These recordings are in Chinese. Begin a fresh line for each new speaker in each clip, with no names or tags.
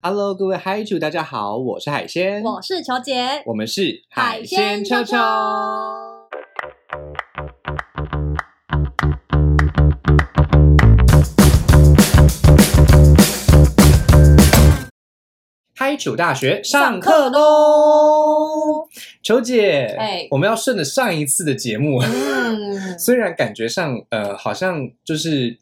Hello，各位嗨主，大家好，我是海鲜，
我是球姐，
我们是
海鲜秋秋。
嗨主大学上课喽！球姐，
哎。
我们要顺着上一次的节目，
嗯，
虽然感觉上呃好像就是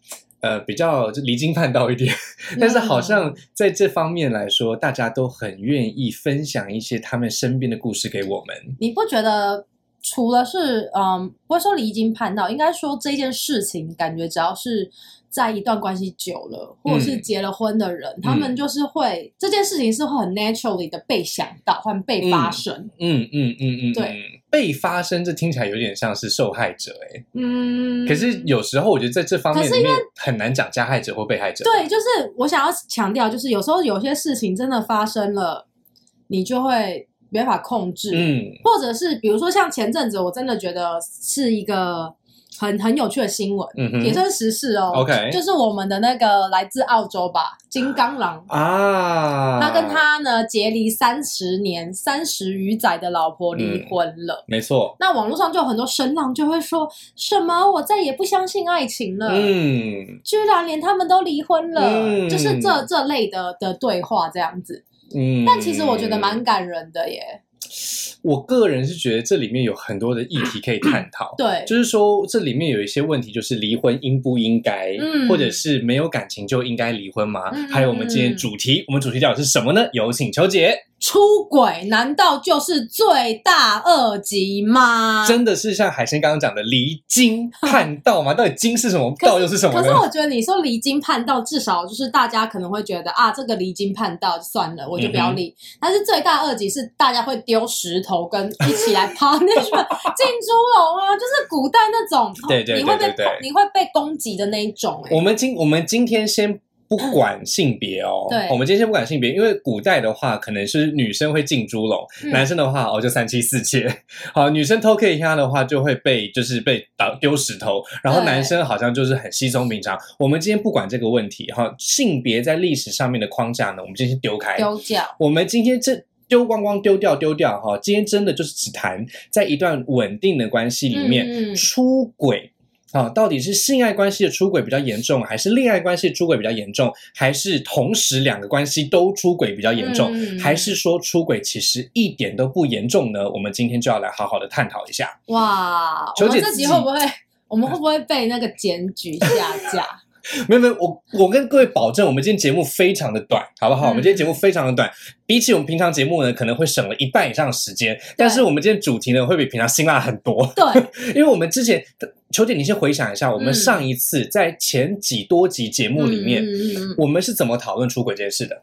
呃比较就离经叛道一点，但是好像在这方面来说，大家都很愿意分享一些他们身边的故事给我们。
你不觉得除了是嗯，不会说离经叛道，应该说这件事情，感觉只要是在一段关系久了，或者是结了婚的人，他们就是会这件事情是会很 naturally 的被想到或被发生。
嗯嗯嗯嗯，
对
嗯，被发生这听起来有点像是受害者哎、
嗯，
可是有时候我觉得在这方面
可是因
为很难讲加害者或被害者。
对，就是我想要强调，就是有时候有些事情真的发生了，你就会没法控制。
嗯。
或者是比如说像前阵子，我真的觉得是一个很很有趣的新闻，
嗯哼
也算是时事哦。
OK
就是我们的那个来自澳洲吧，金刚狼，
啊，
他跟他呢结离三十年、三十余载的老婆离婚了。
没错，
那网络上就有很多声浪就会说什么我再也不相信爱情了，
嗯
居然连他们都离婚了，
嗯
就是这这类的的对话这样子。
嗯，
但其实我觉得蛮感人的耶。
我个人是觉得这里面有很多的议题可以探讨。
对，
就是说，这里面有一些问题，就是离婚应不应该，
嗯
或者是没有感情就应该离婚吗？
嗯
还有我们今天主题，我们主题讲的是什么呢？有请邱姐。
出轨难道就是罪大恶极吗？
真的是像海鲜刚刚讲的离经叛道吗？到底经是什么，道又是什么？
可是我觉得你说离经叛道，至少就是大家可能会觉得啊，这个离经叛道算了，我就不要
嗯。
但是罪大恶极是大家会丢石头跟一起来 punishment 进猪笼啊，就是古代那种，
对对对
你会被你会被攻击的那一种、欸。
我们今我们今天先不管性别哦，
对
我们今天先不管性别，因为古代的话可能是女生会进猪笼，
嗯
男生的话哦就三妻四妾。好，女生偷 K 他的话就会被就是被打丢石头，然后男生好像就是很稀松平常。我们今天不管这个问题哈，性别在历史上面的框架呢，我们今天先丢开。
丢掉，
我们今天这丢光光丢掉丢掉哈，今天真的就是只谈在一段稳定的关系里面、出轨。啊，到底是性爱关系的出轨比较严重，还是恋爱关系的出轨比较严重，还是同时两个关系都出轨比较严重，
嗯
还是说出轨其实一点都不严重呢？我们今天就要来好好的探讨一下。
哇！我们这集会不会，我们会不会被那个检举下架？
没有没有，我我跟各位保证，我们今天节目非常的短，好不好？
嗯
我们今天节目非常的短，比起我们平常节目呢，可能会省了一半以上的时间，但是我们今天主题呢，会比平常辛辣很多。
对，
因为我们之前，球姐，你先回想一下，我们
嗯。
上一次在前几多集节目里面，我们是怎么讨论出轨这件事的？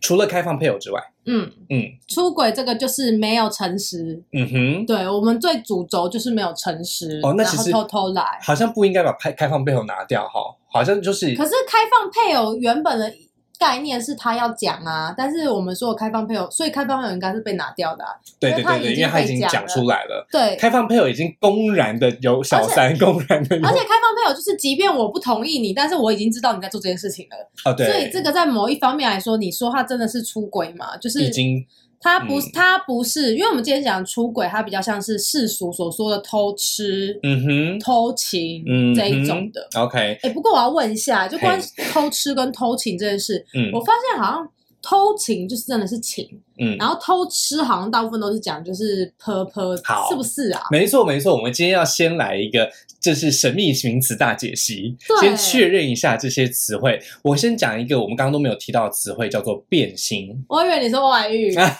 除了开放配偶之外，
嗯，
嗯。
出轨这个就是没有诚实，
嗯哼，
对我们最主轴就是没有诚实，
哦那其实
偷偷来。
好像不应该把开开放配偶拿掉哈，好像就是
可是开放配偶原本的概念是他要讲啊，但是我们说的开放配偶，所以开放配偶应该是被拿掉的、啊。
对对对对，
因为他已经讲
出来了，
对，
开放配偶已经公然的有小三，公然的有，
而且开放配偶就是，即便我不同意你，但是我已经知道你在做这件事情了。
哦对，
所以这个在某一方面来说，你说他真的是出轨吗？就是
已经
他不，
嗯。
他不是，因为我们今天讲出轨，他比较像是世俗所说的偷吃、
嗯哼。
偷情
嗯
这一种的。
，OK，
哎、不过我要问一下，就关于偷吃跟偷情这件事，
嗯。
我发现好像偷情就是真的是情，
嗯，
然后偷吃好像大部分都是讲就是泼泼，
好
是不是啊？
没错没错，我们今天要先来一个，这是神秘名词大解析，先确认一下这些词汇。我先讲一个我们刚刚都没有提到的词汇，叫做变心。
我以为你说外遇，
啊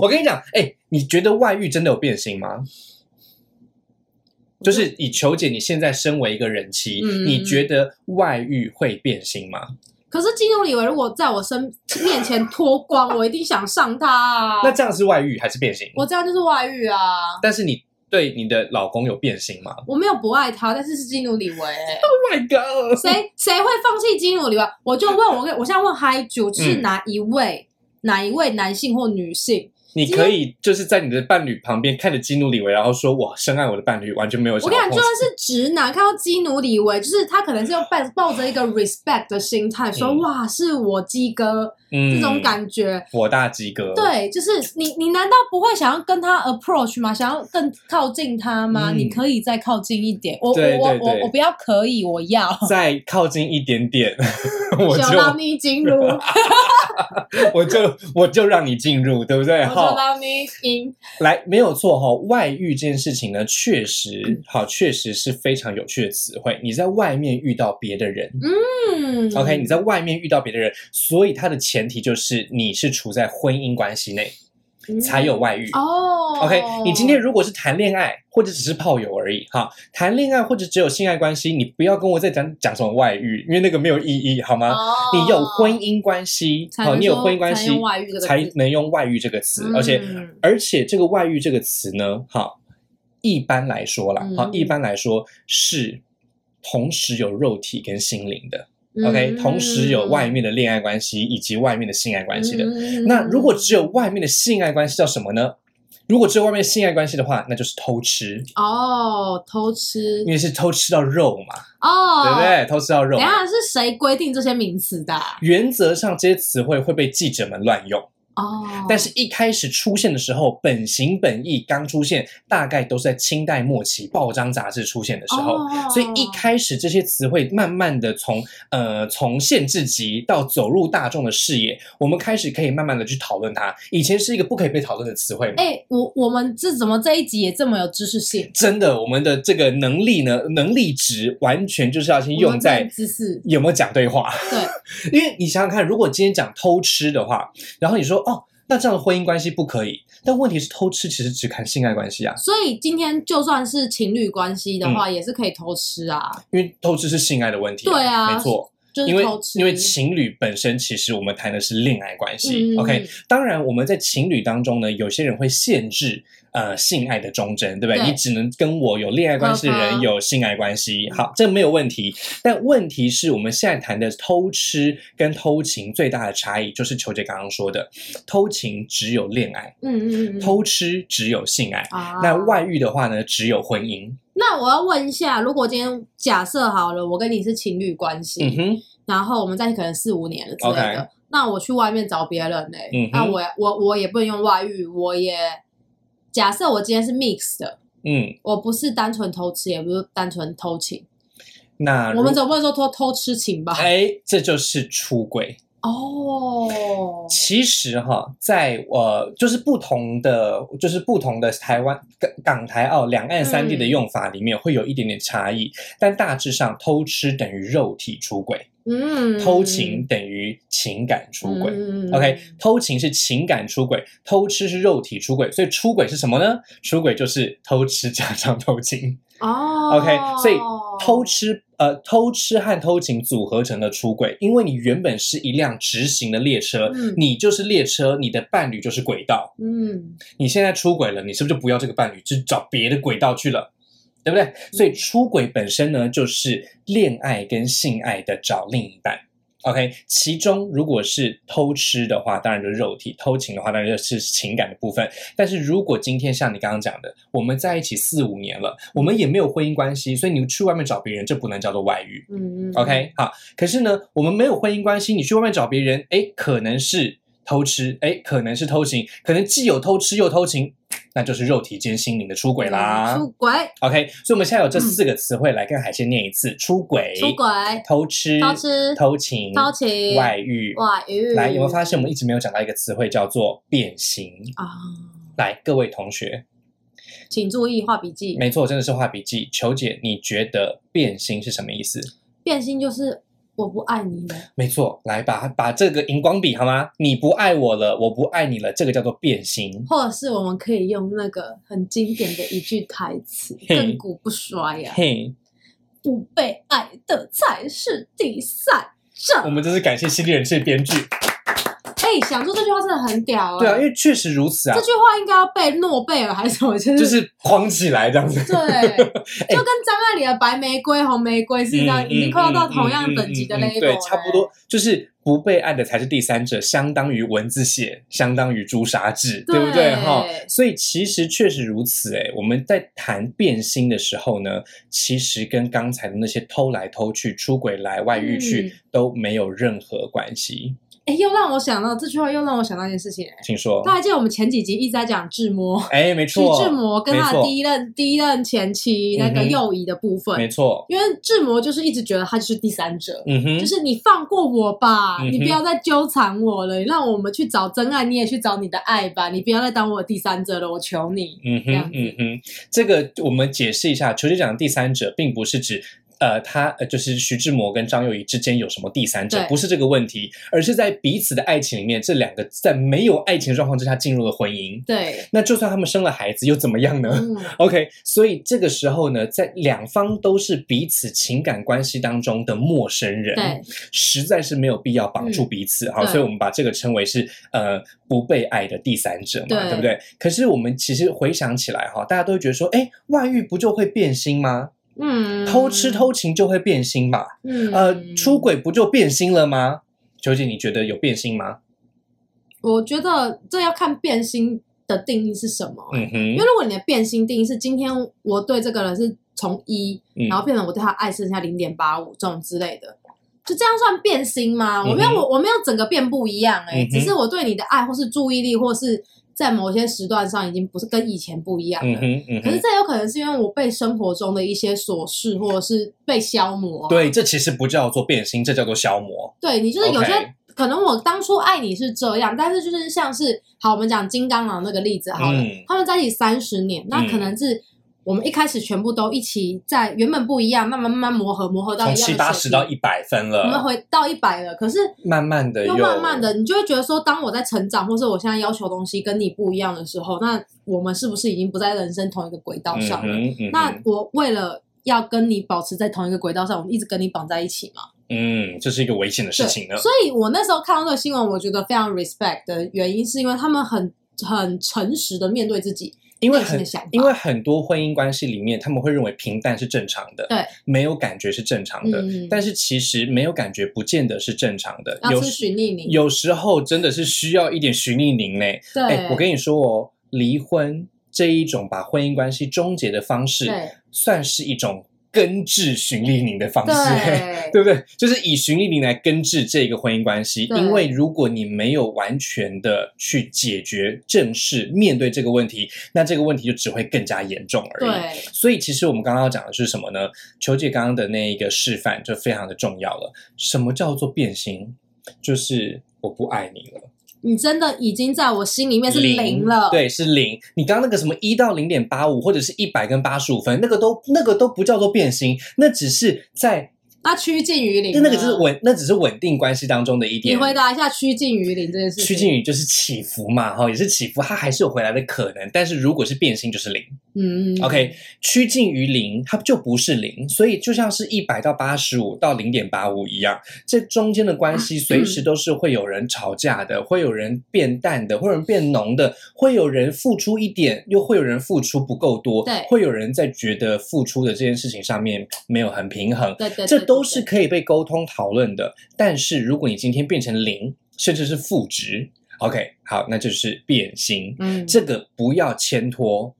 我跟你讲，哎、你觉得外遇真的有变心吗？就是以求姐，你现在身为一个人妻，
嗯
你觉得外遇会变心吗？
可是基努里维如果在我身面前脱光，我一定想上他啊！
那这样是外遇还是变心？
我这样就是外遇啊！
但是你对你的老公有变心吗
我没有不爱他，但是是基努里维？
Oh my god！
谁谁会放弃基努里维？我就问我跟我现在问嗨九是哪一位、哪一位男性或女性
你可以就是在你的伴侣旁边看着基努里维，然后说我深爱我的伴侣，完全没有
我跟你讲，就算是直男看到基努里维，就是他可能是用抱 抱着一个 respect 的心态说，
嗯
哇，是我鸡哥
嗯
这种感觉。
我大鸡哥，
对，就是你，你难道不会想要跟他 approach 吗？想要更靠近他吗？
嗯
你可以再靠近一点。我
对
我我我我不要，可以，我要。
再靠近一点点，我
就
就
让你进入，
我就我就让你进入，对不对？
我 就
好，
让你赢。
来，没有错哈、外遇这件事情呢，确
嗯
实好，确实是非常有趣的词汇。你在外面遇到别的人。
嗯
OK，你在外面遇到别的人，所以它的前提就是你是处在婚姻关系内才有外遇。
哦。
OK，你今天如果是谈恋爱，或者只是炮友而已，哈，谈恋爱或者只有性爱关系，你不要跟我再讲讲什么外遇，因为那个没有意义，好吗？
哦
你有婚姻关系，好，你有婚姻关系
才
能用外遇这个词，而且
嗯
而且这个外遇这个词呢，哈，一般来说啦，哈，
嗯
一般来说是同时有肉体跟心灵的。OK，
嗯
同时有外面的恋爱关系以及外面的性爱关系的。
嗯
那如果只有外面的性爱关系叫什么呢？如果只有外面的性爱关系的话，那就是偷吃，
哦偷吃
因为是偷吃到肉嘛，
哦，
对不？对？偷吃到肉
等一。下是谁规定这些名词的啊？
原则上，这些词汇会被记者们乱用，
哦，
但是一开始出现的时候，本行本意刚出现，大概都是在清代末期报章杂志出现的时候。
哦
所以一开始这些词汇慢慢的从呃从限制级到走入大众的视野，我们开始可以慢慢的去讨论它。以前是一个不可以被讨论的词汇嘛。
哎、我我们这怎么这一集也这么有知识性？
真的，我们的这个能力呢，能力值完全就是要先用在
知识，
有没有讲对话。
对，
因为你想想看，如果今天讲偷吃的话，然后你说哦，那这样的婚姻关系不可以，但问题是偷吃其实只看性爱关系啊，
所以今天就算是情侣关系的
嗯。
话，也是可以偷吃啊，
因为偷吃是性爱的问题、
对啊
没错。
就是。
因为
偷吃。
因为情侣本身其实我们谈的是恋爱关系、
嗯。
O k 当然我们在情侣当中呢，有些人会限制呃性爱的忠贞，对不对？
对
你只能跟我有恋爱关系的人有性爱关系，好，这没有问题。但问题是我们现在谈的偷吃跟偷情最大的差异，就是球姐刚刚说的，偷情只有恋爱，
嗯嗯嗯，
偷吃只有性爱。
啊，
那外遇的话呢，只有婚姻。
那我要问一下，如果今天假设好了，我跟你是情侣关系，
嗯哼，
然后我们在一起可能四五年了之类的那我去外面找别人嘞、
嗯
那我我我也不能用外遇，我也假设我今天是 mix 的，
嗯，
我不是单纯偷吃，也不是单纯偷情，
那
我们总不能说偷偷吃情吧？
哎，这就是出轨。
哦，
其实哈，在呃，就是不同的，就是不同的台湾港港台澳两岸三地的
嗯。
用法里面会有一点点差异，但大致上偷吃等于肉体出轨，
嗯，
偷情等于情感出轨。
嗯
OK，偷情是情感出轨，偷吃是肉体出轨，所以出轨是什么呢？出轨就是偷吃加上偷情。
哦
OK，所以偷吃呃偷吃和偷情组合成了出轨，因为你原本是一辆直行的列车，
嗯
你就是列车，你的伴侣就是轨道。
嗯
你现在出轨了，你是不是就不要这个伴侣，就找别的轨道去了？对不对？所以出轨本身呢，就是恋爱跟性爱的找另一半。OK，其中如果是偷吃的话，当然就是肉体；偷情的话，当然就是情感的部分。但是如果今天像你刚刚讲的，我们在一起四五年了，我们也没有婚姻关系，所以你去外面找别人，这不能叫做外遇。
嗯嗯
OK，好。可是呢，我们没有婚姻关系，你去外面找别人，哎，可能是偷吃，哎，可能是偷情，可能既有偷吃又偷情，那就是肉体兼心灵的出轨啦。
出轨
OK，所以我们现在有这四个词汇来跟海鲜念一次：出轨、
出轨
偷吃、
偷吃
偷情、
偷情
外遇。
外遇，
来，有没有发现我们一直没有讲到一个词汇叫做变形？
啊？
来，各位同学，
请注意画笔记。
没错，真的是画笔记。求姐，你觉得变心是什么意思？
变心就是我不爱你了。
没错，来把把这个荧光笔好吗？你不爱我了，我不爱你了，这个叫做变心。
或者是我们可以用那个很经典的一句台词，
嘿
亘古不衰呀、
嘿，
不被爱的才是第三者。
我们真是感谢犀利人气的编剧。
想出这句话真的很屌、哎
对啊，因为确实如此啊
这，句话应该要被诺贝尔还是什么？就是
就是框起来这样子。
对，就跟张爱玲的白玫瑰、红玫瑰是一样，
嗯
已经快要到同样等级的
嗯嗯嗯嗯
level
对，差不多就是不被爱的才是第三者，相当于蚊子血，相当于朱砂痣，对不对？哈，所以其实确实如此。哎，我们在谈变心的时候呢，其实跟刚才的那些偷来偷去、出轨来、外遇去、
嗯
都没有任何关系。
哎、又让我想到这句话，又让我想到一件事情、哎，
请说。
大家记得我们前几集一直在讲志 摩。
哎，没
徐
错，
志摩跟他的第一任第一任前妻那个
嗯哼
右仪的部分，
没错，
因为志摩就是一直觉得他就是第三者，
嗯哼，
就是你放过我吧，
嗯
你不要再纠缠我了，你让我们去找真爱，你也去找你的爱吧，你不要再当我的第三者了，我求你。
嗯哼，嗯哼，这个我们解释一下，球姐讲的第三者，并不是指。呃，他呃就是徐志摩跟张幼仪之间有什么第三者，不是这个问题，而是在彼此的爱情里面，这两个在没有爱情状况之下进入了婚姻。
对，
那就算他们生了孩子又怎么样呢、
嗯
，o k 所以这个时候呢，在两方都是彼此情感关系当中的陌生人，实在是没有必要绑住彼此哈、所以我们把这个称为是呃不被爱的第三者嘛，
对
对不对？可是我们其实回想起来哈，大家都会觉得说，哎，外遇不就会变心吗？
嗯，
偷吃，偷情就会变心吧？
嗯，
呃，出轨不就变心了吗？究竟你觉得有变心吗？
我觉得这要看变心的定义是什么、
嗯哼，
因为如果你的变心定义是今天我对这个人是从一、
嗯
然后变成我对他爱剩下零点八五这种之类的，就这样算变心吗？我没有
嗯
我我没有整个变不一样哎、
嗯
只是我对你的爱或是注意力或是在某些时段上已经不是跟以前不一样了。可是这有可能是因为我被生活中的一些琐事或者是被消磨、啊。
对，这其实不叫做变心，这叫做消磨。
对你就是有些可能我当初爱你是这样，但是就是像是好，我们讲金刚狼那个例子好了，
嗯
他们在一起三十年，那
嗯
可能是我们一开始全部都一起在原本不一样，慢慢慢慢磨合，磨合到一样
七八十到一百分了
我们，回到一百了，可是
慢慢的
又慢慢的，你就会觉得说，当我在成长，或是我现在要求东西跟你不一样的时候，那我们是不是已经不在人生同一个轨道上了？
嗯嗯
那我为了要跟你保持在同一个轨道上，我们一直跟你绑在一起嘛？
嗯，这是一个危险的事情呢，。
所以我那时候看到这个新闻，我觉得非常 respect 的原因，是因为他们很很诚实的面对自己
因为很。因为很多婚姻关系里面，他们会认为平淡是正常的，
对，
没有感觉是正常的。
嗯
但是其实没有感觉不见得是正常的，有时
循利宁，
有时候真的是需要一点许丽宁呢。
对，
哎，我跟你说哦，离婚这一种把婚姻关系终结的方式，
对
算是一种根治循利宁的方式。
对
对不对？就是以循利宁来根治这个婚姻关系，因为如果你没有完全的去解决、正视、面对这个问题，那这个问题就只会更加严重而已。
对
所以，其实我们刚刚要讲的是什么呢？球姐刚刚的那一个示范就非常的重要了。什么叫做变心？就是我不爱你了，
你真的已经在我心里面是零了。
对，是零。你刚刚那个什么一到零点八五，或者是一百跟八十五分，那个都那个都不叫做变心，那只是在
那趋近于零呢，
那那个就是稳，那只是稳定关系当中的一点你。
回答一下趋近于零这件事情。
趋近于就是起伏嘛，哈，也是起伏，它还是有回来的可能。但是如果是变心，就是零。
嗯
OK，趋近于零，它就不是零，所以就像是一百到八十五到零点八五一样，这中间的关系随时都是会有人吵架的，会有人变淡的，会有人变浓的，会有人付出一点，又会有人付出不够多，
对。
会有人在觉得付出的这件事情上面没有很平衡，
对对，
这
对对。
都是可以被沟通讨论的。但是如果你今天变成零，甚至是负值，OK，好，那就是变心。
嗯，
这个不要牵拖，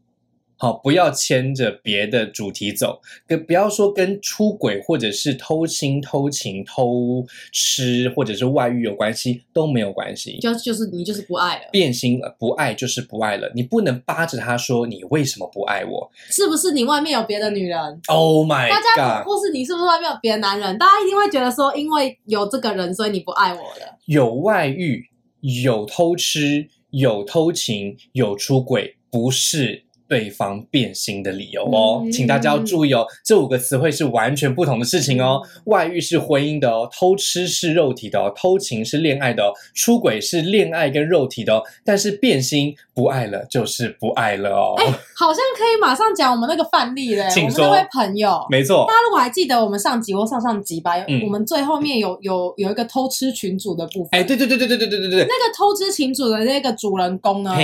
好，不要牵着别的主题走，跟不要说跟出轨或者是偷亲、偷情、偷吃或者是外遇有关系，都没有关系。
就就是你就是不爱了，
变心了，不爱就是不爱了，你不能扒着他说你为什么不爱我
是不是你外面有别的女人
？？Oh my god！
或是你是不是外面有别的男人？大家一定会觉得说，因为有这个人，所以你不爱我了。
有外遇，有偷吃，有偷情，有出轨，不是对方变心的理由哦，
嗯
请大家要注意哦，这五个词汇是完全不同的事情哦。外遇是婚姻的哦，偷吃是肉体的哦，偷情是恋爱的哦，出轨是恋爱跟肉体的哦，但是变心不爱了就是不爱了哦。
哎、好像可以马上讲我们那个范例嘞。
请说
我们那位朋友，
没错
大，家如果还记得我们上集或上上集吧，
嗯
我们最后面有有有一个偷吃群主的部分。
哎，对对对对对对对对对，
那个偷吃群主的那个主人公呢，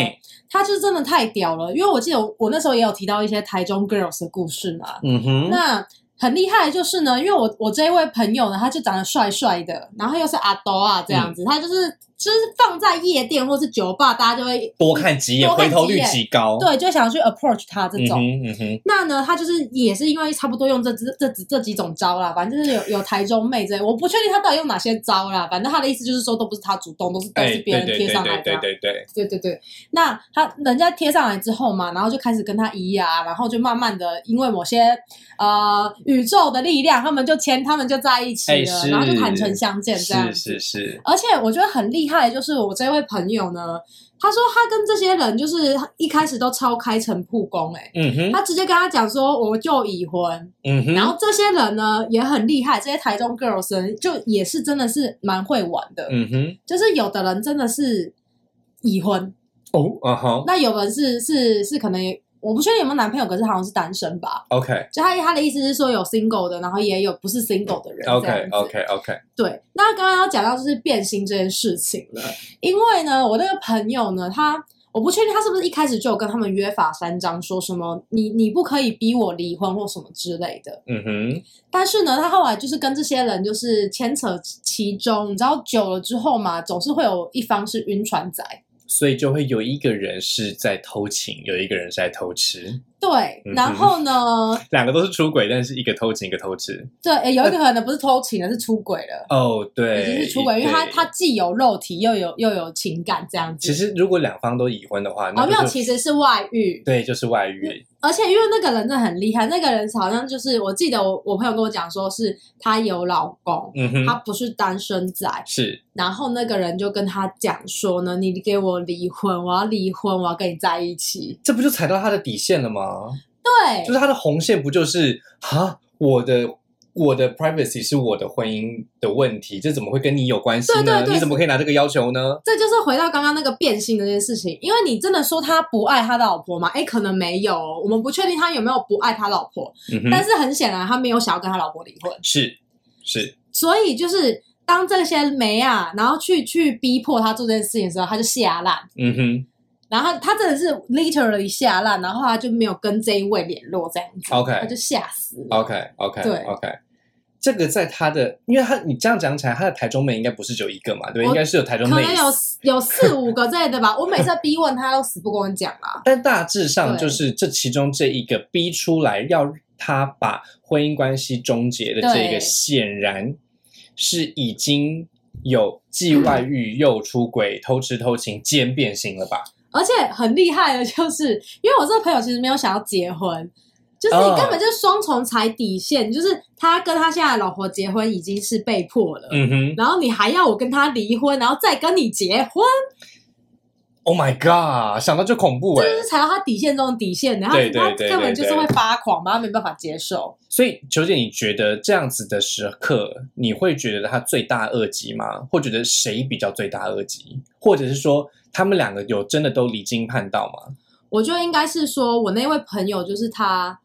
他就是真的太屌了。因为我记得我我那时候也有提到一些台中 girls 的故事嘛。
嗯哼，
那很厉害的就是呢，因为我我这一位朋友呢，他就长得帅帅的，然后又是阿斗啊这样子，他就是就是放在夜店或是酒吧，大家就会
多看几眼，回头率极高。
对，就想要去 approach 他这
嗯
种。
哼嗯哼，
那呢，他就是也是因为差不多用这这这这这几种招啦，反正就是有有台中妹之类，我不确定他到底用哪些招啦，反正他的意思就是说都不是他主动，都是都
哎，
是别人
对对
贴上来的啊。
对对对对对，
对对对，那他人家贴上来之后嘛，然后就开始跟他咿呀，然后就慢慢的因为某些呃宇宙的力量，他们就牵，他们就在一起
哎
了，
是
然后就坦诚相见这样。
是是是，
而且我觉得很厉害，就是我这位朋友呢，他说他跟这些人就是一开始都超开诚布公、欸，
嗯哼。
他直接跟他讲说我就已婚，
嗯哼，
然后这些人呢也很厉害，这些台中 girls 呢就也是真的是蛮会玩的，
嗯哼，
就是有的人真的是已婚，
哦，啊哈。
那有人是是是可能也我不确定有没有男朋友，可是好像是单身吧。
，OK
就他他的意思是说有 single 的，然后也有不是 single 的人
OK OK OK
对，那刚刚要讲到就是变心这件事情了，因为呢，我那个朋友呢，他我不确定他是不是一开始就有跟他们约法三章，说什么你你不可以逼我离婚或什么之类的。
嗯哼，
但是呢，他后来就是跟这些人就是牵扯其中，你知道久了之后嘛，总是会有一方是晕船仔。
所以就会有一个人是在偷情，有一个人是在偷吃，
对然后呢，
两个都是出轨，但是一个偷情，一个偷吃。
对，诶有一个可能不是偷情的，是出轨了。
哦，对，
已经是出轨，因为他他既有肉体又有又有情感这样子。
其实如果两方都已婚的话，那
哦，没有，其实是外遇。
对，就是外遇。
而且因为那个人真的很厉害，那个人好像就是我记得我我朋友跟我讲说是她有老公，
嗯哼，
他不是单身仔，
是
然后那个人就跟他讲说呢，你给我离婚，我要离婚，我要跟你在一起。
这不就踩到他的底线了吗？
对，
就是他的红线，不就是啊，我的我的 privacy 是我的婚姻的问题，这怎么会跟你有关系呢？
对对对
你怎么可以拿这个要求呢？
这就是回到刚刚那个变性的这件事情，因为你真的说他不爱他的老婆吗？哎，可能没有，我们不确定他有没有不爱他老婆，但是很显然他没有想要跟他老婆离婚。
是是，
所以就是当这些媒啊，然后去去逼迫他做这件事情的时候，他就下烂，
嗯哼
然后他他真的是 literally 下烂，然后他就没有跟这一位联络这样子
OK
他就吓死了。
，OK OK
对
OK。这个在他的，因为他你这样讲起来，他的台中妹应该不是只有一个嘛，对不应该是有台中妹
可能有有四五个之类的吧，我每次逼问他都死不跟我讲啦。
但大致上就是这其中这一个逼出来要他把婚姻关系终结的这个，显然是已经有既外遇又出轨、偷吃偷情兼变心了吧？
而且很厉害的就是，因为我这个朋友其实没有想要结婚，就是你
哦
根本就是双重踩底线，就是他跟他现在的老婆结婚已经是被迫了，
嗯哼
然后你还要我跟他离婚，然后再跟你结婚
，，Oh my god，想到就恐怖哎、
这就是踩到他底线中的底线，然后他根本就是会发狂嘛，他没办法接受。
所以，球姐，你觉得这样子的时刻，你会觉得他罪大恶极吗？或觉得谁比较罪大恶极？或者是说，他们两个有真的都离经叛道吗？
我觉得应该是说，我那位朋友就是他，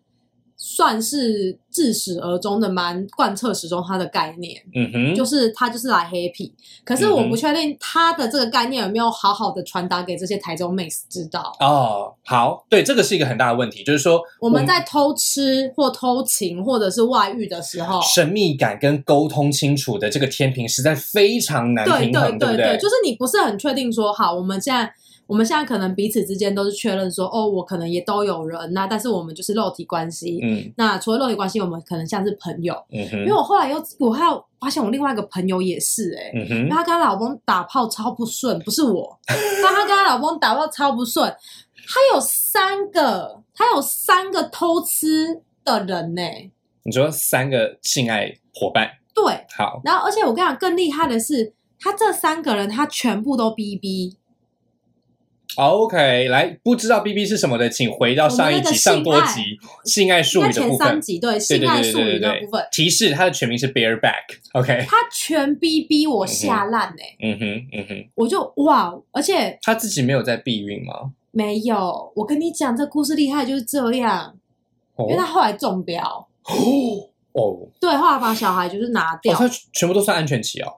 算是自始而终的蛮贯彻始终他的概念，
嗯哼，
就是他就是来 happy。可是我不确定他的这个概念有没有好好的传达给这些台中妹子知道。
哦，好，对，这个是一个很大的问题，就是说
我们在偷吃或偷情或者是外遇的时候，
神秘感跟沟通清楚的这个天平实在非常难
对对
平衡，不
对对，就是你不是很确定说，好，我们现在我们现在可能彼此之间都是确认说，哦，我可能也都有人，那但是我们就是肉体关系。
嗯
那除了肉体关系，我们可能像是朋友。
嗯
因为，我后来又我还有发现，我另外一个朋友也是、欸，哎、
嗯
因为
哼，
她跟她老公打炮超不顺，不是我，但她跟她老公打炮超不顺，她有三个，她有三个偷吃的人呢、
你说三个性爱伙伴，
对，
好，
然后而且我跟你讲，更厉害的是，他这三个人他全部都逼逼，
OK，来，不知道 BB 是什么的，请回到上一集上多集性爱术语的部分。
对，性爱术语的部分。
提示，它的全名是 Bareback。OK，
他全 BB 我吓烂哎。
嗯哼，嗯哼，
我就哇，而且
他自己没有在避孕吗？
没有，我跟你讲，这故事厉害就是这样，因为他后来中标。哦，对，后来把小孩就是拿掉，
他全部都算安全期哦。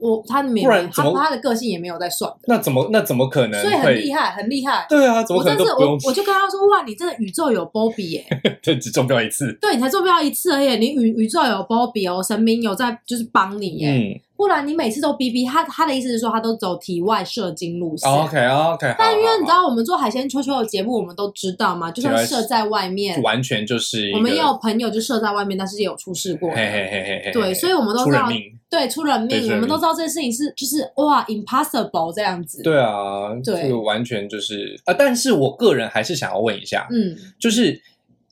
我他没有，他他的个性也没有在算的。
那怎么那怎么可能？
所以很厉害，很厉害。
对啊，怎么可能都不用？
我就跟他说：“哇，你真的宇宙有波比耶！”
这，只中标一次。
对你才中标一次而已，你宇宇宙有波比哦，神明有在就是帮你耶。不然你每次都逼逼他，他的意思是说他都走体外射精路线。
OK OK。
但因为你知道我们做海鲜秋秋的节目，我们都知道嘛，就算射在外面，
完全就是
我们也有朋友就射在外面，但是也有出事过。嘿嘿嘿嘿对，所以我们都知道，对，出人命，我们都知道这件事情是就是哇，impossible 这样子。
对啊，对，完全就是啊。但是我个人还是想要问一下，嗯，就是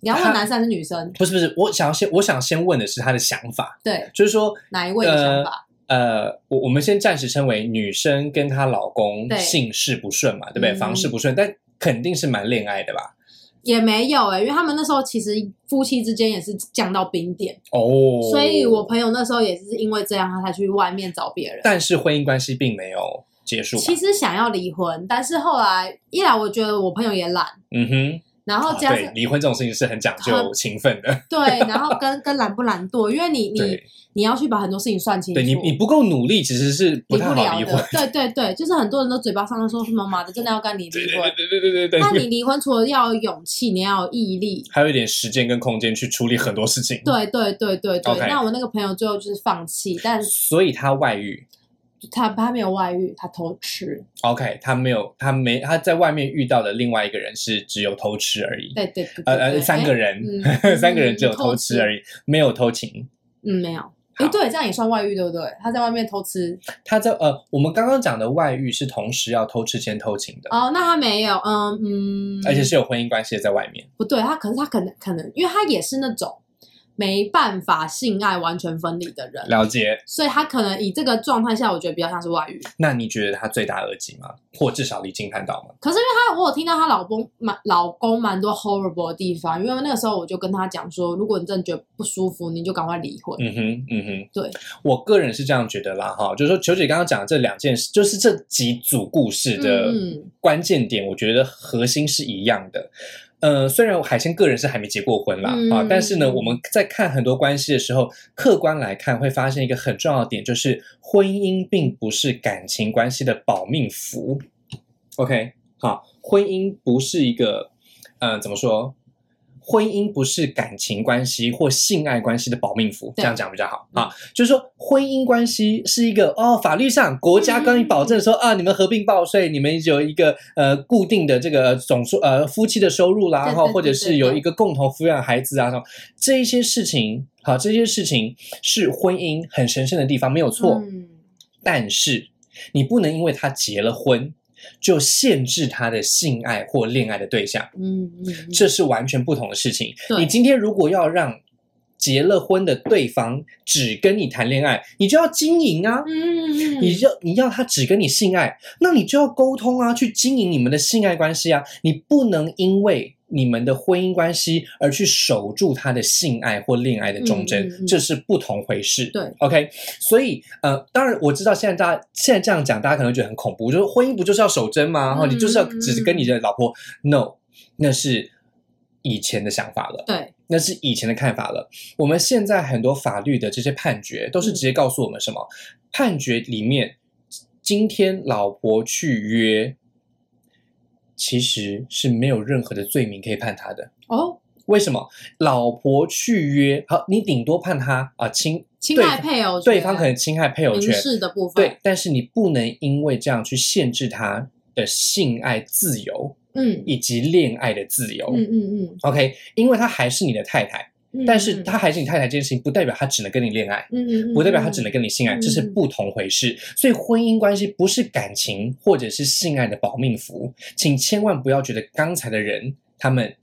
你要问男生还是女生？
不是不是，我想要先我想先问的是他的想法，
对，
就是说
哪一位的想法？
呃，我我们先暂时称为女生跟她老公性事不顺嘛，对不对？房事不顺，但肯定是蛮恋爱的吧？
也没有哎，因为他们那时候其实夫妻之间也是降到冰点哦，所以我朋友那时候也是因为这样，他才去外面找别人。
但是婚姻关系并没有结束。
其实想要离婚，但是后来一来，我觉得我朋友也懒，嗯哼。然后加
上离婚这种事情是很讲究情分的，
对。然后跟跟懒不懒惰，因为你 你你要去把很多事情算清楚。
对你你不够努力，其实是
不太
好离婚。
对对对，就是很多人都嘴巴上都说什么妈的，真的要跟你离婚。
对对对对对。
那你离婚除了要有勇气，你要有毅力，
还有一点时间跟空间去处理很多事情。
对对对对对。那我那个朋友最后就是放弃，但
所以他外遇。
他他没有外遇，他偷吃。
OK，他没有，他没他在外面遇到的另外一个人是只有偷吃而已。
对对对，呃
呃，三个人，三个人只有偷吃而已，没有偷情。
嗯，没有。哎，对，这样也算外遇，对不对？他在外面偷吃。
他在呃，我们刚刚讲的外遇是同时要偷吃兼偷情的。
哦，那他没有，嗯嗯，
而且是有婚姻关系的在外面。
不对，他可是他可能可能，因为他也是那种。没办法性爱完全分离的人，
了解，
所以他可能以这个状态下，我觉得比较像是外遇。
那你觉得他罪大恶极吗？或至少离经叛道吗？
可是因为他，我有听到她老公蛮老公蛮多 horrible 的地方，因为那个时候我就跟他讲说，如果你真的觉得不舒服，你就赶快离婚。嗯哼，嗯哼，对
我个人是这样觉得啦，哈，就是说球姐刚刚讲的这两件事，就是这几组故事的关键点，我觉得核心是一样的。呃，虽然海清个人是还没结过婚啦，啊，但是呢，我们在看很多关系的时候，客观来看会发现一个很重要的点，就是婚姻并不是感情关系的保命符。OK，好，婚姻不是一个，呃，怎么说？婚姻不是感情关系或性爱关系的保命符，这样讲比较好啊。就是说，婚姻关系是一个哦，法律上国家跟你保证说啊，你们合并报税，你们有一个呃固定的这个总数呃夫妻的收入啦，然后或者是有一个共同抚养孩子啊，这一些事情，好，这些事情是婚姻很神圣的地方，没有错。但是你不能因为他结了婚。就限制他的性爱或恋爱的对象，嗯嗯，这是完全不同的事情。你今天如果要让结了婚的对方只跟你谈恋爱，你就要经营啊，嗯嗯，你要你要他只跟你性爱，那你就要沟通啊，去经营你们的性爱关系啊，你不能因为。你们的婚姻关系，而去守住他的性爱或恋爱的忠贞，这是不同回事。
对
，OK，所以呃，当然我知道现在大家现在这样讲，大家可能觉得很恐怖，就是婚姻不就是要守贞吗？然后你就是要只是跟你的老婆？No，那是以前的想法了。
对，
那是以前的看法了。我们现在很多法律的这些判决，都是直接告诉我们什么？判决里面，今天老婆去约。其实是没有任何的罪名可以判他的哦。为什么？老婆去约，好，你顶多判他啊侵
侵害配偶，
对方可能侵害配偶权
的部分。
对，但是你不能因为这样去限制他的性爱自由，嗯，以及恋爱的自由，嗯嗯嗯。OK，因为他还是你的太太。但是他还是你太太这件事情，不代表他只能跟你恋爱，不代表他只能跟你性爱，这是不同回事。所以婚姻关系不是感情或者是性爱的保命符，请千万不要觉得刚才的人他们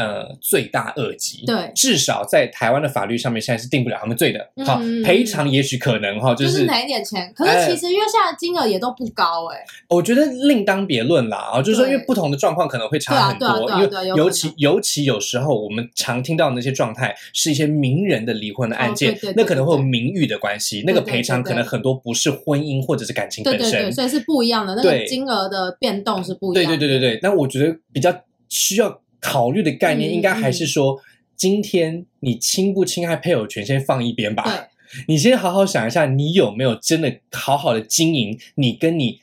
呃罪大恶极。
对
至少在台湾的法律上面，现在是定不了他们罪的。
嗯
好
嗯，
赔偿也许可能哈，就
就是是赔一点钱。可是其实因为现在金额也都不高哎、
我觉得另当别论啦啊，就是说，因为不同的状况可能会差很多，因为尤其尤其有时候我们常听到的那些状态是一些名人的离婚的案件，
哦对对对
那可能会有
对对
名誉的关系，那个赔偿可能很多不是婚姻或者是感情本身，
对对对，所以是不一样的，那个金额的变动是不一样的。
对对对对，那我觉得比较需要考虑的概念，
嗯
应该还是说，今天你侵不侵害配偶权先放一边吧。
对
你先好好想一下，你有没有真的好好的经营你跟你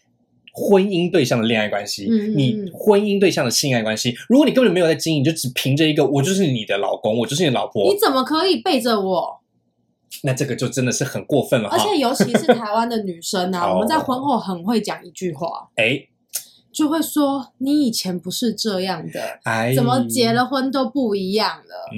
婚姻对象的恋爱关系，你婚姻对象的性爱关系。如果你根本没有在经营，就只凭着一个我就是你的老公，我就是你的老婆
你，怎么可以背着我？
那这个就真的是很过分了。
而且尤其是台湾的女生啊，
哦
我们在婚后很会讲一句话，
哎
就会说你以前不是这样的，
哎，
怎么结了婚都不一样了。
嗯，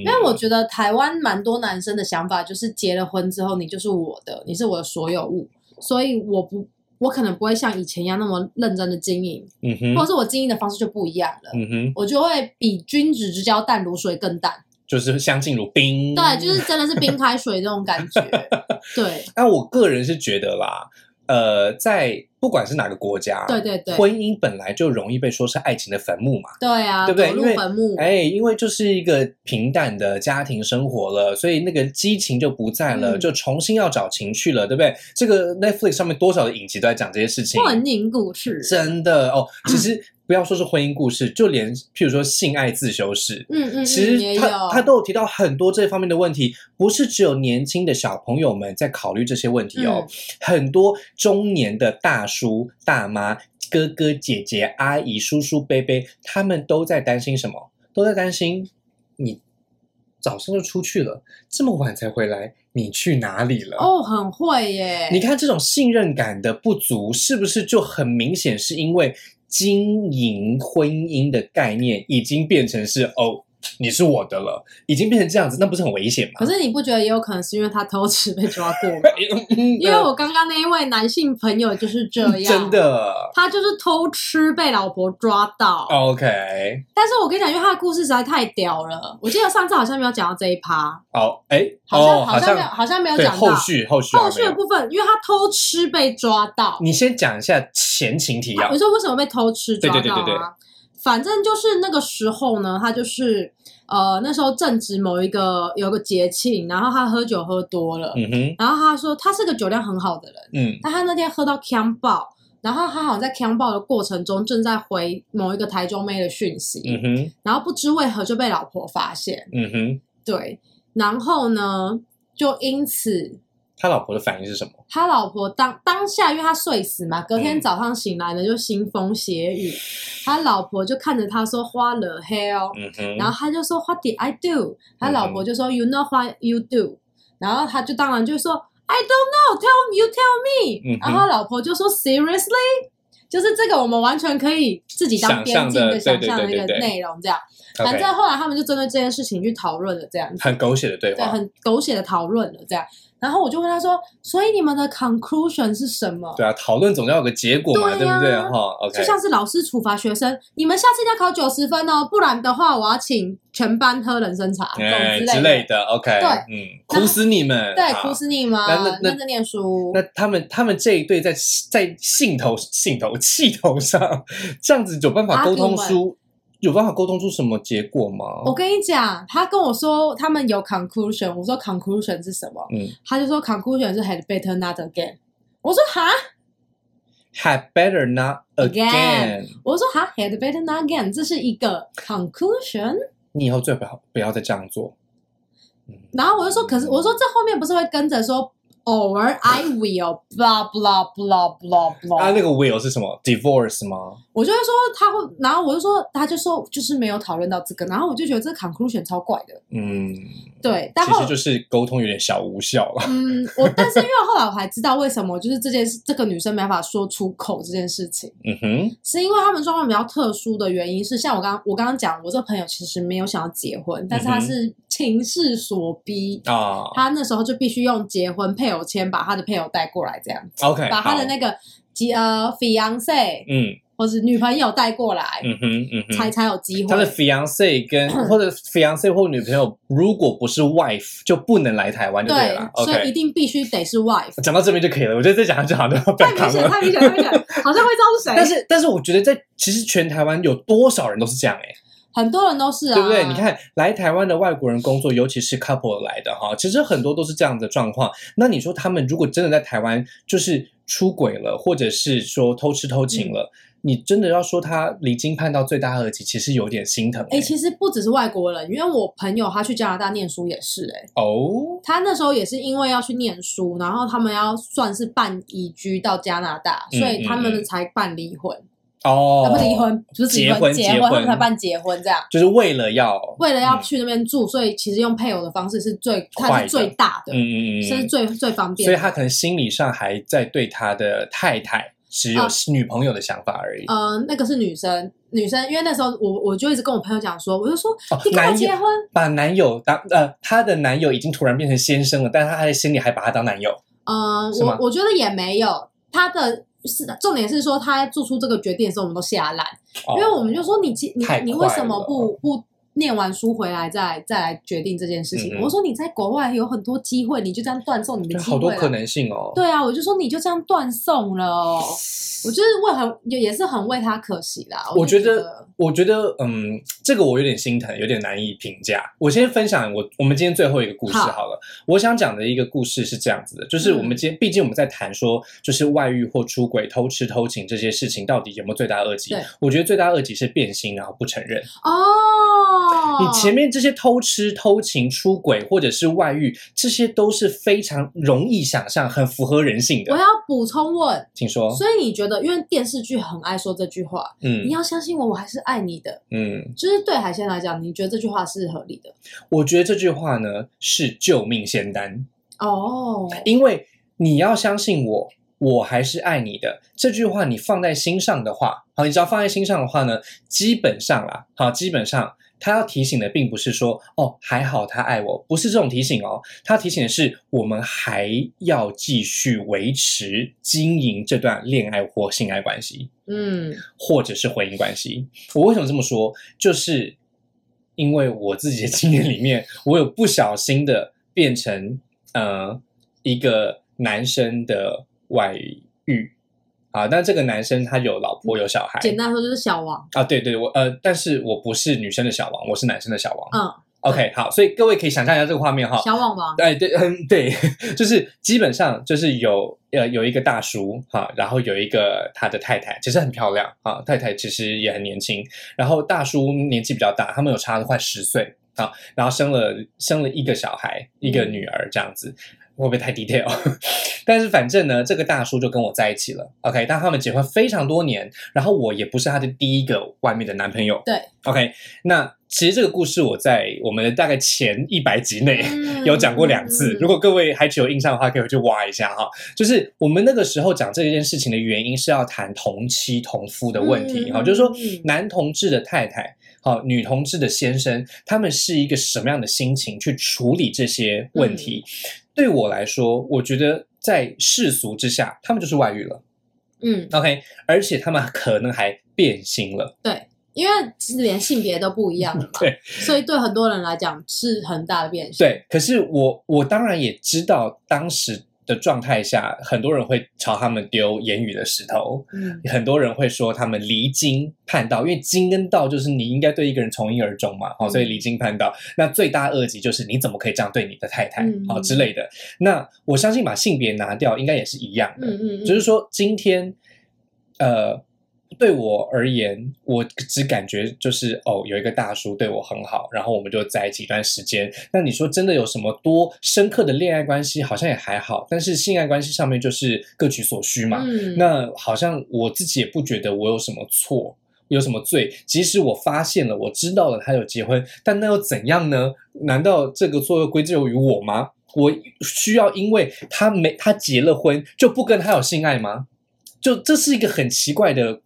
因为我觉得台湾蛮多男生的想法就是结了婚之后你就是我的，你是我的所有物，所以我不我可能不会像以前一样那么认真的经营，
嗯哼
或者是我经营的方式就不一样了。
嗯哼，
我就会比君子之交淡如水更淡，
就是相敬如宾。
对，就是真的是冰开水这种感觉。对，
那我个人是觉得啦，呃，在不管是哪个国家，
对对对
婚姻本来就容易被说是爱情的坟墓嘛。
对啊，
对不对因为
坟墓，
哎，因为就是一个平淡的家庭生活了，所以那个激情就不在了，
嗯
就重新要找情趣了，对不对？这个 Netflix 上面多少的影集都在讲这些事情，
婚姻故事，
真的哦。其实不要说是婚姻故事，就连譬如说性爱自修室，
嗯嗯
其实他他都有提到很多这方面的问题，不是只有年轻的小朋友们在考虑这些问题哦，
嗯
很多中年的大叔、大妈、哥哥、姐姐、阿姨、叔叔、伯伯，他们都在担心什么？都在担心你早上就出去了，这么晚才回来，你去哪里了？
哦，很会耶。
你看这种信任感的不足，是不是就很明显是因为经营婚姻的概念已经变成是哦，你是我的了，已经变成这样子，那不是很危险吗？
可是你不觉得也有可能是因为他偷吃被抓过吗？
因
因为我刚刚那一位男性朋友就是这样，
嗯真，的
他就是偷吃被老婆抓到。
OK
但是我跟你讲，因为他的故事实在太屌了，我记得上次好像没有讲到这一趴，
哦，哎，
好像、
哦，
好像没有，好像没有讲到
后续后续
后续的部分，因为他偷吃被抓到。
你先讲一下前情提要
你。说为什么被偷吃抓到啊？
对对对对对
反正就是那个时候呢，他就是呃那时候正值某一个有个节庆，然后他喝酒喝多了，
嗯哼，
然后他说他是个酒量很好的人，
嗯。
但他那天喝到呛爆，然后他好像在呛爆的过程中正在回某一个台中妹的讯息，
嗯哼，
然后不知为何就被老婆发现，
嗯哼，
对，然后呢就因此。
他老婆的反应是什么？
他老婆当当下，因为他睡死嘛，隔天
嗯
早上醒来呢，就腥风血雨。他老婆就看着他说：“What the hell？”
嗯哼，
然后他就说：“What did I do？” 他老婆就说：“You know what you do？” 然后他就当然就说：“I don't know. Tell you tell me。
嗯
然后他老婆就说：“Seriously？” 就是这个，我们完全可以自己当边境的想象的一个内容，这样。反正后来他们就针对这件事情去讨论了，这样子。
很狗血的对
对，很狗血的讨论了这样。然后我就问他说：“所以你们的 conclusion 是什么？”
对啊，讨论总要有个结果嘛，
对
不对？哈，OK，
就像是老师处罚学生，你们下次要考九十分哦，不然的话我要请全班喝人参茶这
哎
种之类的。
，OK，
对
嗯，苦死你们，
对，
好
苦死你们，认真念书。
那他们他们这一对在在兴头兴头气头上，这样子有办法沟通出有办法沟通出什么结果吗？
我跟你讲，他跟我说他们有 conclusion，我说 conclusion 是什么？
嗯
他就说 conclusion 是 had better not again。我说哈
，，had better not
again，Again 我说哈 had better not again，这是一个 conclusion。
你以后最好不要再这样做。
然后我就说，可是我说这后面不是会跟着说，偶尔 I will blah blah blah blah blah。
啊，那个 will 是什么？divorce 吗？
我就会说他会，然后我就说他就说就是没有讨论到这个，然后我就觉得这个 conclusion 超怪的。
嗯，
对，但后
其实就是沟通有点小无效了。
嗯，我但是因为后来我还知道为什么就是这件事，这个女生没办法说出口这件事情，
嗯哼，
是因为他们状况比较特殊的原因是，像我刚我刚刚讲，我这个朋友其实没有想要结婚，但是他是情势所逼。
啊
他那时候就必须用结婚配偶签把他的配偶带过来，这样子
，，OK，
把他的那个结呃 fiance
嗯
或是女朋友带过来，
嗯哼嗯哼，
才才有机会。
他的 fiance 跟 或者 fiance 或女朋友，如果不是 wife 就不能来台湾就对了。
所以一定必须得是 wife。
讲到这边就可以了。我觉得再讲下去好像
太明显。太明显，太明显，好像会知道是谁。
但是但是我觉得在其实全台湾有多少人都是这样哎、
很多人都是啊，
对不对？你，看来台湾的外国人工作，尤其是 couple 来的哈，其实很多都是这样的状况。那你说他们如果真的在台湾就是出轨了，或者是说偷吃偷情了，
嗯
你真的要说他离经叛道罪大恶极，其实有点心疼、
哎、
欸。
其实不只是外国人，因为我朋友他去加拿大念书也是、哎，
哦，
他那时候也是因为要去念书，然后他们要算是办移居到加拿大，
嗯
所以他
嗯
们才办离婚，
哦
啊，不是离婚，就是离
结婚
结
结婚
他们才办结婚这样。
就是为了要
为了要
嗯
去那边住，所以其实用配偶的方式是最，它
快的
是最大的，
嗯嗯嗯嗯，
是最最方便。
所以他可能心理上还在对他的太太只有
啊
女朋友的想法而已。
呃，那个是女生，女生，因为那时候我我就一直跟我朋友讲说，我就说
哦
你跟我结婚，
把男友当呃，她的男友已经突然变成先生了，但是她在心里还把他当男友。
呃，我我觉得也没有，她的是重点是说她做出这个决定的时候，我们都吓烂，因为我们就说你其你你为什么不不念完书回来再再来决定这件事情？
嗯嗯
我说你在国外有很多机会，你就这样断送你的
就
机会
好多可能性哦。
对啊，我就说你就这样断送了哦，我就是为很也也是很为他可惜啦。
我
就觉
觉得，我觉得，嗯，这个我有点心疼，有点难以评价。我先分享我我们今天最后一个故事
好
好了。我想讲的一个故事是这样子的，就是我们今天，毕竟我们在谈说，就是外遇或出轨、偷吃、偷情这些事情，到底有没有罪大恶极
对？
我觉得罪大恶极是变心，然后不承认。
哦，
你前面这些偷吃、偷情、出轨或者是外遇，这些都是非常容易想象、很符合人性的。
我要补充问，
请说，
所以你觉得，因为电视剧很爱说这句话，嗯你
嗯
要相信我，我还是爱你的，
嗯，
就是对海鲜来讲，你觉得这句话是合理的？
我觉得这句话呢是救命仙丹。
哦，
因为你要相信我，我还是爱你的。这句话你放在心上的话，好，你只要放在心上的话呢，基本上啦，好，基本上他要提醒的并不是说哦还好他爱我，不是这种提醒哦，他提醒的是我们还要继续维持经营这段恋爱或性爱关系。
嗯，
或者是婚姻关系。我为什么这么说？就是因为我自己的经验里面，我有不小心的变成呃一个男生的外遇啊，但这个男生他有老婆有小孩
简单说就是小王，
啊，对对，我呃，但是我不是女生的小王，我是男生的小王。
嗯
，OK，好，所以各位可以想象一下这个画面哈。
小王王，
哎，对，嗯，对，就是基本上就是有呃有一个大叔哈，然后有一个他的太太，其实很漂亮啊，太太其实也很年轻，然后大叔年纪比较大，他们有差了快十岁啊，然后生了生了一个小孩，一个女儿这样子。会不会太 detail？但是反正呢，这个大叔就跟我在一起了。OK，但他们结婚非常多年，然后我也不是他的第一个外面的男朋友。
对
，OK，那其实这个故事我在我们的大概前一百集内
嗯
有讲过两次。
嗯
如果各位还持有印象的话，可以回去挖一下哈。就是我们那个时候讲这件事情的原因是要谈同妻同夫的问题哈、
嗯
就是说
嗯
男同志的太太。好，女同志的先生，他们是一个什么样的心情去处理这些问题？对我来说，我觉得在世俗之下，他们就是外遇了。
嗯
，OK，而且他们可能还变心了。
对，因为其实连性别都不一样了嘛，
对，
所以对很多人来讲是很大的变心。
对，可是我我当然也知道当时的状态下，很多人会朝他们丢言语的石头，
嗯，
很多人会说他们离经叛道，因为经跟道就是你应该对一个人从一而终嘛，好、
嗯
所以离经叛道。那罪大恶极就是你怎么可以这样对你的太太，
嗯
好、之类的。那我相信把性别拿掉，应该也是一样的，
嗯嗯嗯，
只是说今天，呃。对我而言，我只感觉就是哦，有一个大叔对我很好，然后我们就在一起一段时间。那你说真的有什么多深刻的恋爱关系？好像也还好，但是性爱关系上面就是各取所需嘛。
嗯，
那好像我自己也不觉得我有什么错，有什么罪。即使我发现了，我知道了他有结婚，但那又怎样呢？难道这个错又归咎于我吗？我需要因为他没他结了婚就不跟他有性爱吗？就这是一个很奇怪的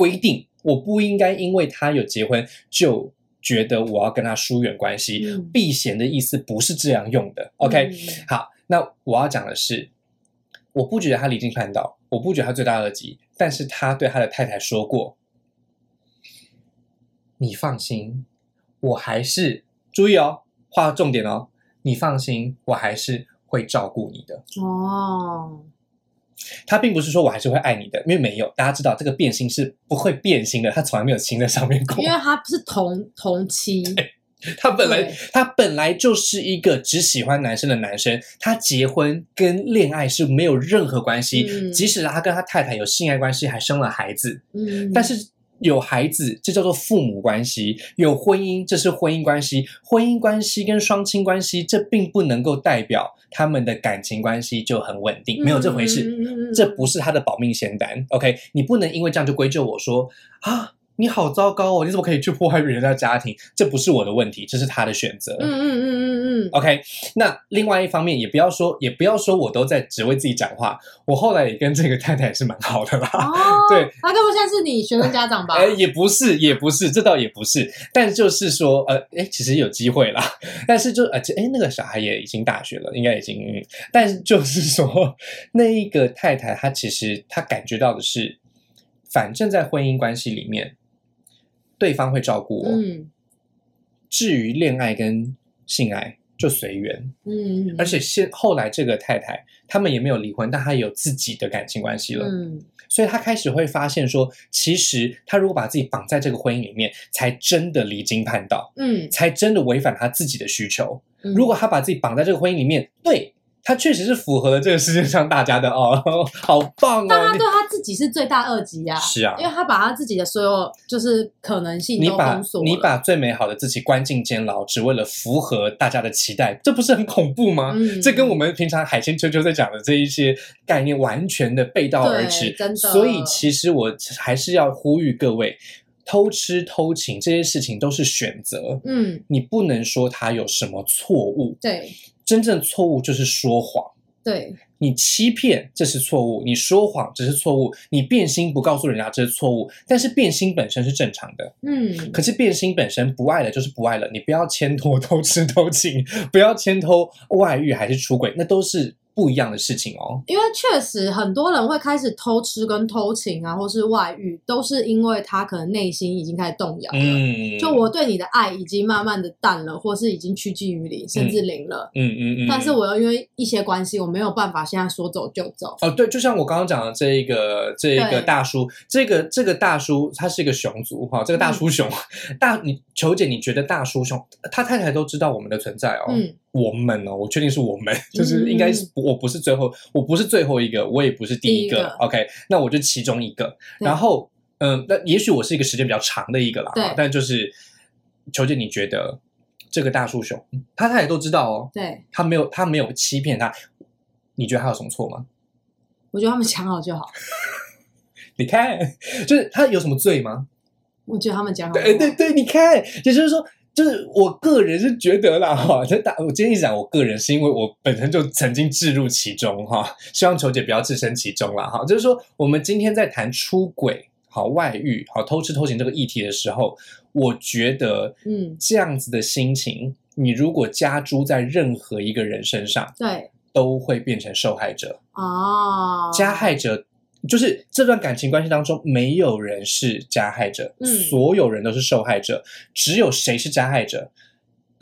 规定，我不应该因为他有结婚就觉得我要跟他疏远关系。
嗯
避嫌的意思不是这样用的。OK，、
嗯
好，那我要讲的是，我不觉得他离经叛道，我不觉得他罪大恶极，但是他对他的太太说过：“你放心，我还是注意哦，画重点哦，你放心，我还是会照顾你的。”
哦，
他并不是说我还是会爱你的，因为没有，大家知道这个变心是不会变心的，他从来没有亲在上面过
因。为他不是同同期，
他本来他本来就是一个只喜欢男生的男生，他结婚跟恋爱是没有任何关系，
嗯
即使他跟他太太有性爱关系，还生了孩子，
嗯，
但是。有孩子，这叫做父母关系；有婚姻，这是婚姻关系。婚姻关系跟双亲关系，这并不能够代表他们的感情关系就很稳定，没有这回事。这不是他的保命仙丹。OK，你不能因为这样就归咎我说啊，你好糟糕哦，你怎么可以去破坏人家家庭？这不是我的问题，这是他的选择。
嗯嗯嗯嗯嗯
，OK，那另外一方面也不要说，也不要说我都在只为自己讲话。我后来也跟这个太太是蛮好的啦。
哦，
对，
他根本现在是你学生家长吧？
哎，也不是，也不是，这倒也不是，但就是说，呃，哎，其实有机会啦，但是就而且，哎，那个小孩也已经大学了，应该已经，嗯，但是就是说，那一个太太她其实她感觉到的是，反正在婚姻关系里面，对方会照顾我，
嗯。
至于恋爱跟性爱就随缘，
嗯，
而且现后来这个太太他们也没有离婚，但她有自己的感情关系了，
嗯。
所以他开始会发现说，其实他如果把自己绑在这个婚姻里面，才真的离经叛道，
嗯，
才真的违反他自己的需求。
嗯
如果他把自己绑在这个婚姻里面，对他确实是符合了这个世界上大家的哦，好棒哦
但他
哦！
对他自己是罪大恶极呀、
是啊
因为他把他自己的所有就是可能性都
你把
封锁了。
你把最美好的自己关进监牢，只为了符合大家的期待，这不是很恐怖吗？
嗯
这跟我们平常海鲜啾啾在讲的这一些概念完全的背道而驰。
真的
所以其实我还是要呼吁各位，偷吃偷情这些事情都是选择，
嗯，
你不能说他有什么错误，
对
真正错误就是说谎。
对，
你欺骗这是错误，你说谎这是错误，你变心不告诉人家这是错误，但是变心本身是正常的。
嗯
可是变心本身不爱了就是不爱了，你不要牵拖偷吃偷情，不要牵拖外遇还是出轨，那都是不一样的事情哦。
因为确实很多人会开始偷吃跟偷情啊，或是外遇，都是因为他可能内心已经开始动摇了。
嗯，
就我对你的爱已经慢慢的淡了，或是已经趋近于零，甚至零了。
嗯嗯嗯，
但是我又因为一些关系，我没有办法现在说走就走。
哦，对，就像我刚刚讲的这一个这一个大叔，这个这个大叔他是一个熊族哈，这个大叔熊、大你球姐，你觉得大叔熊他太太都知道我们的存在哦，
嗯
我们哦，我确定是我们，就是应该是我不是最后，我不是最后一个，我也不是第一个
一个
o k 那我就其中一个，然后嗯，那也许我是一个时间比较长的一个啦，
对
但就是求姐，你觉得这个大叔熊他他也都知道哦，
对，
他没有他没有欺骗他，你觉得他有什么错吗？
我觉得他们讲好就好。
你看，就是他有什么罪吗？
我觉得他们讲好就好。
对对对，你看，也就是说，就是我个人是觉得啦，哈，这打我今天一直讲我个人，是因为我本身就曾经置入其中，哈，希望球姐不要置身其中啦，哈，就是说，我们今天在谈出轨、好外遇、好偷吃偷情这个议题的时候，我觉得，
嗯。
这样子的心情，你如果加诸在任何一个人身上，
对。
都会变成受害者。
哦，
加害者就是这段感情关系当中，没有人是加害者，
嗯
所有人都是受害者。只有谁是加害者？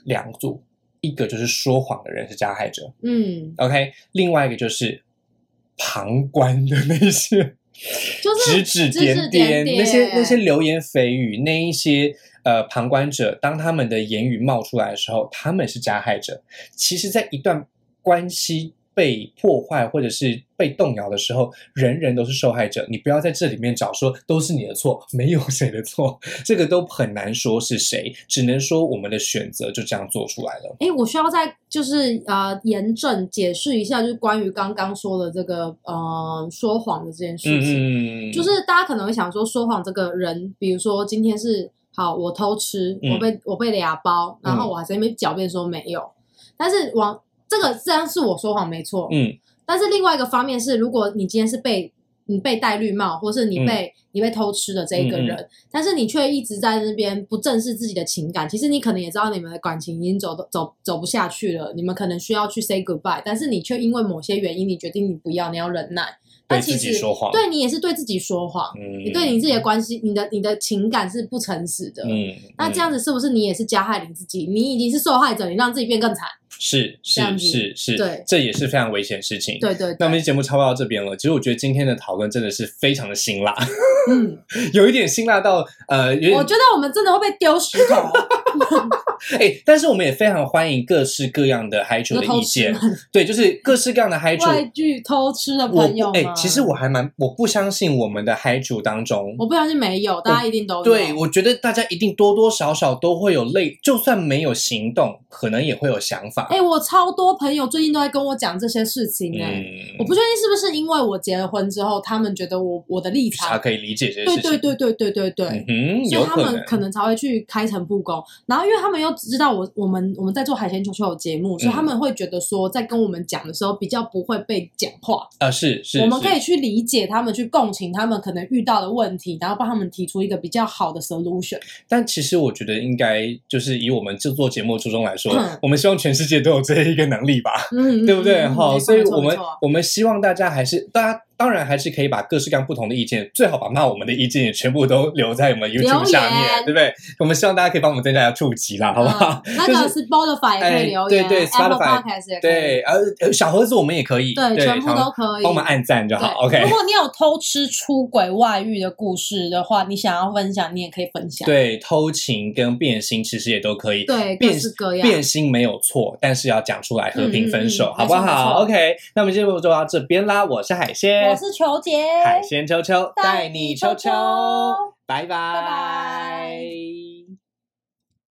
两组，一个就是说谎的人是加害者
嗯
，，OK，另外一个就是旁观的那些
就是
指指
指
点
点
那些那些流言蜚语，那一些呃旁观者，当他们的言语冒出来的时候，他们是加害者。其实，在一段关系被破坏或者是被动摇的时候，人人都是受害者。你不要在这里面找说都是你的错，没有谁的错，这个都很难说是谁，只能说我们的选择就这样做出来了。
哎，我需要再就是呃严正解释一下，就是关于刚刚说的这个呃说谎的这件事情。
嗯
就是大家可能会想说，说谎这个人，比如说今天是好，我偷吃，
嗯
我被我被俩包，然后我还在那边狡辩说没有，但是往这个这样是我说谎没错，
嗯
但是另外一个方面是，如果你今天是被你被戴绿帽，或是你被、你被偷吃的这一个人，
嗯
但是你却一直在那边不正视自己的情感，其实你可能也知道你们的感情已经走走走不下去了，你们可能需要去 say goodbye，但是你却因为某些原因，你决定你不要，你要忍耐。
对自
那其实
己说谎，
对你也是对自己说谎，
嗯，
你对你自己的关系，你的你的情感是不诚实的。
嗯，
那这样子是不是你也是加害你自己？你已经是受害者，你让自己变更惨。
是是是是，
对
这也是非常危险的事情。
对对对，
那我们节目差不多到这边了。其实我觉得今天的讨论真的是非常的辛辣，
嗯，
有一点辛辣到呃，有
我觉得我们真的会被丢石头，
哎、但是我们也非常欢迎各式各样的嗨主的意见，对，就是各式各样的嗨主。
外剧偷吃的朋友
哎、
吗
其实我还蛮我不相信我们的嗨主当中，
我不相信没有，大家一定都有。
对我觉得大家一定多多少少都会有类，就算没有行动，可能也会有想法。
哎、我超多朋友最近都在跟我讲这些事情哎、
嗯，
我不确定是不是因为我结了婚之后，他们觉得我我的立场，
他可以理解这些
对
事情。
对对对对对对，
嗯哼，
所以他们可能才会去开诚布公。然后因为他们又知道我我们我们在做海鲜球球的节目，所以他们会觉得说，在跟我们讲的时候比较不会被讲话，
啊，是是，
我们可以去理解他们，去共情他们可能遇到的问题，然后帮他们提出一个比较好的 solution。
但其实我觉得应该就是以我们制作节目初衷来说，
嗯
我们希望全世界都有这一个能力吧，
嗯，
对不对？
嗯
哈、所以我们我们希望大家还是大家。当然还是可以把各式各样不同的意见，最好把骂我们的意见也全部都留在我们 YouTube 下面，
言
对不对？我们希望大家可以帮我们增加一下触及啦，好不好？
嗯 那个
就是
Spotify 也可
哎
以留言，
对对
Apple Spotify，Podcast 也可以，
对，呃，呃小盒子我们也可以，
对，全部都可以。
帮我们按赞就好，OK
如。果你有偷吃、出轨、外遇的故事的话，你想要分享，你也可以分享。
对，偷情跟变心其实也都可以。
对，各
变
式各样。
变心没有错，但是要讲出来和平分手，
嗯嗯嗯
好不好？OK，那我们节目就到这边啦。我是海鲜，
我是球姐，
海鲜球球，带你秋秋。
带你秋秋，
拜拜。
拜拜